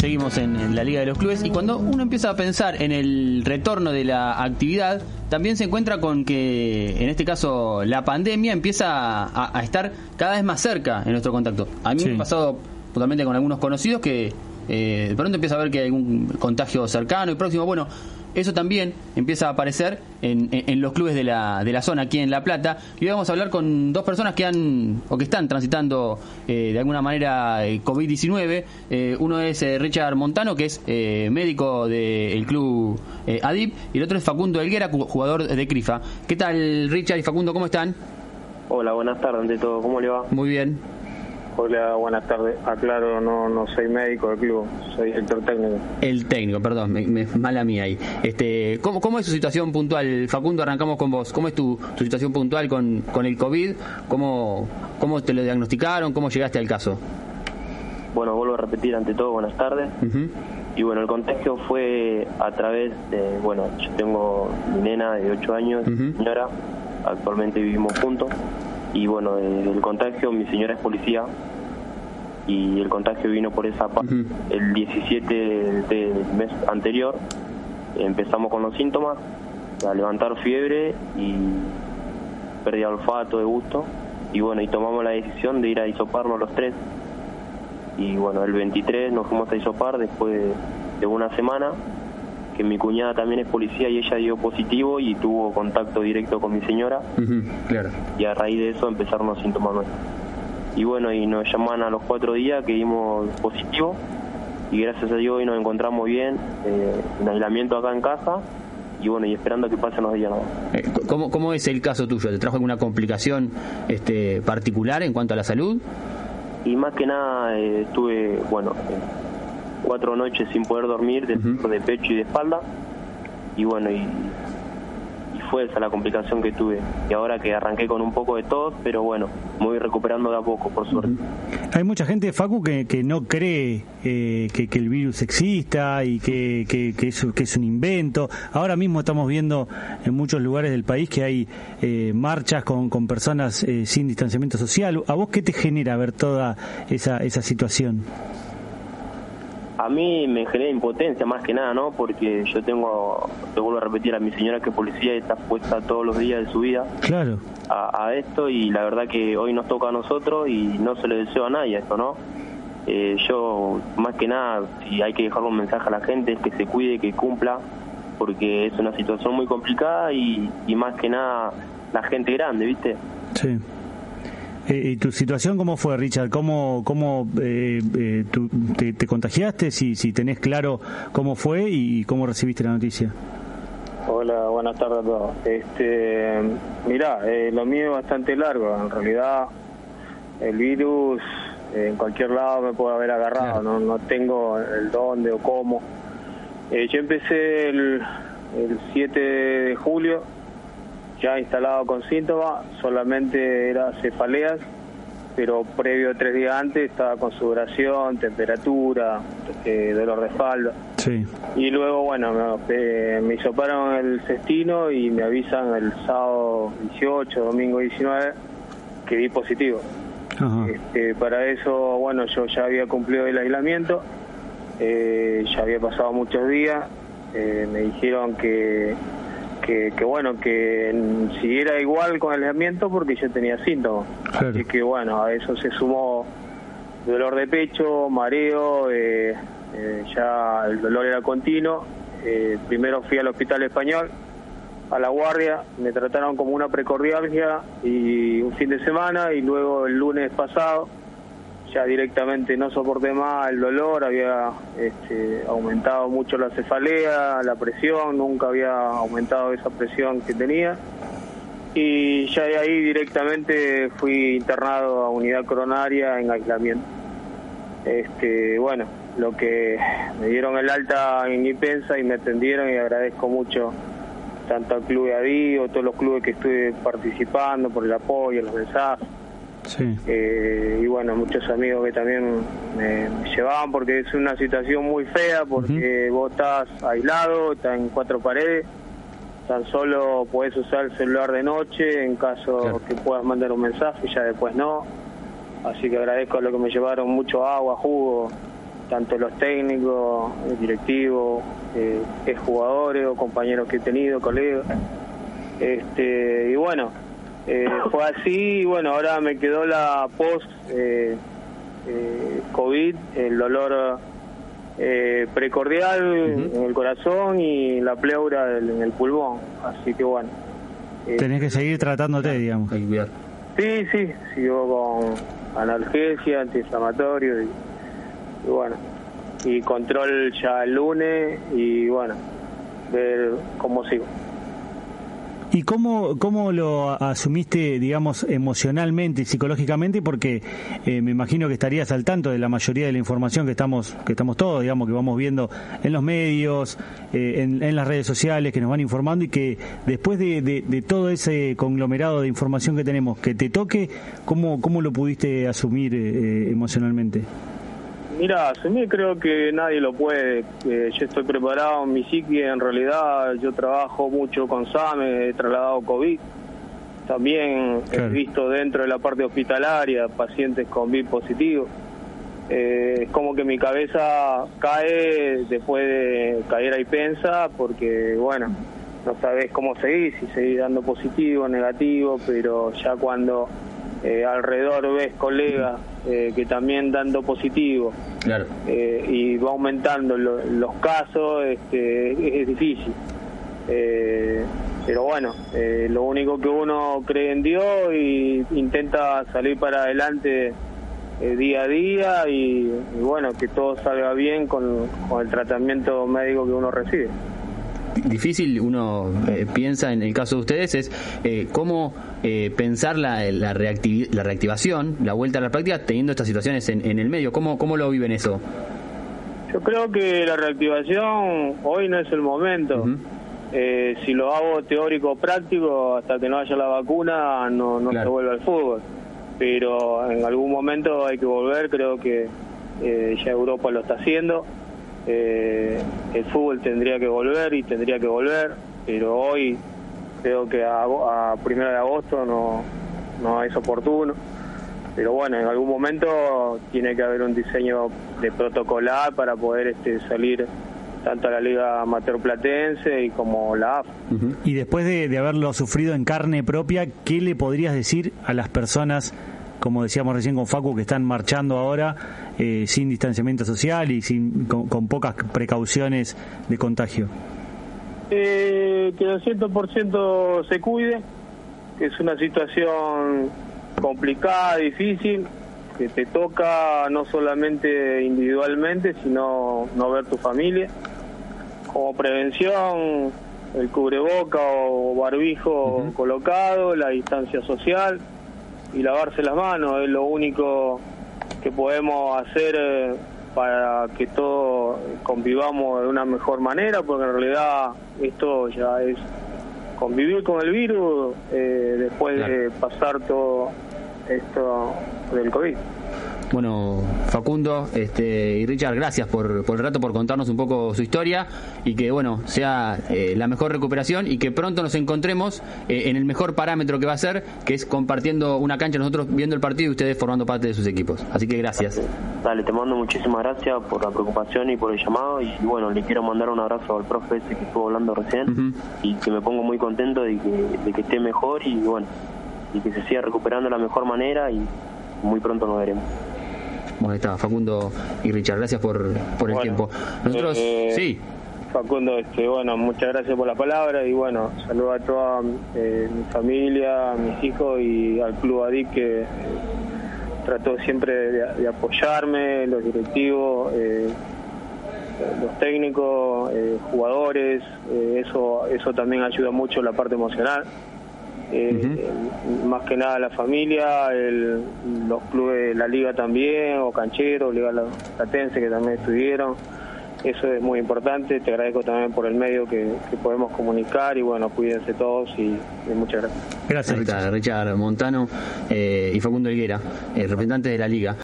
seguimos en, la Liga de los Clubes y cuando uno empieza a pensar en el retorno de la actividad, también se encuentra con que, en este caso, la pandemia empieza a, estar cada vez más cerca en nuestro contacto. A mí me ha pasado totalmente con algunos conocidos que eh, de pronto empieza a ver que hay un contagio cercano y próximo. Bueno, eso también empieza a aparecer en, los clubes de la, de la zona aquí en La Plata. Y hoy vamos a hablar con dos personas que han o que están transitando eh, de alguna manera eh, COVID-19. Eh, uno es Richard Montano, que es médico del club ADIP, y el otro es Facundo Elguera, jugador de CRIFA. ¿Qué tal, Richard y Facundo? ¿Cómo están? Hola, buenas tardes ante todo. ¿Cómo le va? Muy bien. Hola, buenas tardes. Aclaro, no no soy médico del club, soy director técnico. El técnico, perdón, me, mala mía ahí. Este, ¿cómo, ¿Cómo es su situación puntual? Facundo, arrancamos con vos. ¿Cómo es tu, situación puntual con, con el COVID? ¿Cómo, ¿Cómo te lo diagnosticaron? ¿Cómo llegaste al caso? Bueno, vuelvo a repetir ante todo, buenas tardes. Y bueno, el contagio fue a través de, bueno, yo tengo mi nena de 8 años, señora, actualmente vivimos juntos y bueno, el contagio, mi señora es policía y el contagio vino por esa parte. El 17 del mes anterior empezamos con los síntomas, a levantar fiebre y pérdida de olfato, de gusto y bueno, y tomamos la decisión de ir a isoparnos los tres y bueno, el 23 nos fuimos a isopar después de una semana que mi cuñada también es policía y ella dio positivo y tuvo contacto directo con mi señora. claro. Y a raíz de eso empezaron los síntomas nuestros. Y bueno, y nos llaman a los cuatro días que dimos positivo y gracias a Dios hoy nos encontramos bien eh, en aislamiento acá en casa y bueno, y esperando que pasen los días. Eh, ¿Cómo, ¿Cómo es el caso tuyo? ¿Te trajo alguna complicación este, particular en cuanto a la salud? Y más que nada eh, estuve, bueno, cuatro noches sin poder dormir de, de pecho y de espalda y bueno y, fue la complicación que tuve. Y ahora que arranqué con un poco de tos pero bueno me voy recuperando de a poco por suerte. Hay mucha gente Facu que, que no cree eh, que, el virus exista y que, que, es, que es un invento. Ahora mismo estamos viendo en muchos lugares del país que hay eh, marchas con, con personas eh, sin distanciamiento social. A vos qué te genera ver toda esa, esa situación mí me genera impotencia más que nada, ¿no? Porque yo tengo, te vuelvo a repetir, a mi señora que es policía y está puesta todos los días de su vida claro. a, esto y la verdad que hoy nos toca a nosotros y no se le deseo a nadie esto, ¿no? Eh, yo, más que nada, si hay que dejarle un mensaje a la gente es que se cuide, que cumpla, porque es una situación muy complicada y, y más que nada la gente grande, ¿viste? Sí. Eh, ¿Y tu situación cómo fue, Richard? ¿Cómo, cómo eh, eh te, contagiaste? Si, si tenés claro cómo fue y cómo recibiste la noticia. Hola, buenas tardes a todos. Este, mirá, eh, lo mío es bastante largo. En realidad, el virus en cualquier lado me puede haber agarrado. No, no tengo el dónde o cómo. yo empecé el, el 7 de julio ya instalado con síntomas, solamente era cefaleas, pero previo tres días antes estaba con sudoración, temperatura, eh, dolor de espalda. Sí. Y luego, bueno, me, eh, me hisoparon el cestino y me avisan el sábado 18, domingo 19, que di positivo. Este, para eso, bueno, yo ya había cumplido el aislamiento, eh, ya había pasado muchos días, me dijeron que que, bueno, que siguiera igual con el aislamiento porque yo tenía síntomas. Así que bueno, a eso se sumó dolor de pecho, mareo, eh, eh, ya el dolor era continuo. Eh, primero fui al hospital español, a la guardia, me trataron como una precordialgia y un fin de semana y luego el lunes pasado ya directamente no soporté más el dolor, había este, aumentado mucho la cefalea, la presión, nunca había aumentado esa presión que tenía. Y ya de ahí directamente fui internado a unidad coronaria en aislamiento. Este, bueno, lo que me dieron el alta en Ipensa y me atendieron y agradezco mucho tanto al Club de Adí o todos los clubes que estuve participando por el apoyo, los mensajes eh, y bueno, muchos amigos que también me, llevaban porque es una situación muy fea, porque vos estás aislado, estás en cuatro paredes, tan solo puedes usar el celular de noche en caso que puedas mandar un mensaje, ya después no. Así que agradezco a lo que me llevaron mucho agua, jugo, tanto los técnicos, el directivo, eh, jugadores o compañeros que he tenido, colegas. Este, y bueno, eh, fue así y bueno, ahora me quedó la post eh, eh COVID, el dolor eh, precordial en el corazón y la pleura en el pulmón. Así que bueno. Tenés que seguir tratándote, digamos. Sí, sí, sigo con analgesia, antiinflamatorio y, y bueno, y control ya el lunes y bueno, ver cómo sigo. ¿Y cómo, cómo lo asumiste, digamos, emocionalmente y psicológicamente? Porque eh, me imagino que estarías al tanto de la mayoría de la información que estamos, que estamos todos, digamos, que vamos viendo en los medios, eh, en, las redes sociales, que nos van informando y que después de, todo ese conglomerado de información que tenemos, que te toque, ¿cómo, cómo lo pudiste asumir eh, emocionalmente? Mira, mí creo que nadie lo puede. yo estoy preparado en mi psique, en realidad yo trabajo mucho con SAME, he trasladado COVID. También he visto dentro de la parte hospitalaria pacientes con COVID positivo. Eh, es como que mi cabeza cae después de caer ahí pensa, porque bueno, no sabes cómo seguir, si seguir dando positivo, negativo, pero ya cuando eh, alrededor ves colegas eh, que también dando positivo eh, y va aumentando los casos, este, es, difícil. pero bueno, lo único que uno cree en Dios y intenta salir para adelante día a día y, bueno, que todo salga bien con el tratamiento médico que uno recibe difícil uno eh, piensa en el caso de ustedes es eh, cómo eh, pensar la, la, la, reactivación, la vuelta a la práctica teniendo estas situaciones en, en el medio. ¿Cómo, ¿Cómo lo viven eso? Yo creo que la reactivación hoy no es el momento. si lo hago teórico práctico, hasta que no haya la vacuna, no, no se vuelve al fútbol. Pero en algún momento hay que volver, creo que ya Europa lo está haciendo. Eh, el fútbol tendría que volver y tendría que volver, pero hoy creo que a, a de agosto no, no es oportuno. Pero bueno, en algún momento tiene que haber un diseño de protocolar para poder este, salir tanto a la Liga Amateur Platense y como la AF. Y después de, de haberlo sufrido en carne propia, ¿qué le podrías decir a las personas como decíamos recién con Facu, que están marchando ahora eh, sin distanciamiento social y sin, con, pocas precauciones de contagio? Eh, que al 100% se cuide, que es una situación complicada, difícil, que te toca no solamente individualmente, sino no ver tu familia. Como prevención, el cubreboca o barbijo colocado, la distancia social y lavarse las manos, es lo único que podemos hacer eh, para que todos convivamos de una mejor manera, porque en realidad esto ya es convivir con el virus eh, después de pasar todo esto del COVID. Bueno, Facundo este, y Richard, gracias por, por el rato, por contarnos un poco su historia y que, bueno, sea eh, la mejor recuperación y que pronto nos encontremos eh, en el mejor parámetro que va a ser, que es compartiendo una cancha, nosotros viendo el partido y ustedes formando parte de sus equipos. Así que gracias. Dale, te mando muchísimas gracias por la preocupación y por el llamado y, bueno, le quiero mandar un abrazo al profe ese que estuvo hablando recién y que me pongo muy contento de que, de que esté mejor y bueno, y que se siga recuperando de la mejor manera y muy pronto nos veremos. Bueno, ahí está, Facundo y Richard, gracias por, por el tiempo. Nosotros, eh, sí. Facundo, este, bueno, muchas gracias por la palabra y bueno, saludo a toda eh, mi familia, a mis hijos y al Club ADIC que eh, trató siempre de, apoyarme, los directivos, los técnicos, jugadores, eso, eso también ayuda mucho la parte emocional eh, más que nada la familia, los clubes, la liga también, o Canchero, Liga Latense que también estuvieron. Eso es muy importante, te agradezco también por el medio que, podemos comunicar y bueno, cuídense todos y, muchas gracias. Gracias, Richard, Montano eh, y Facundo Higuera, eh, representantes de la liga.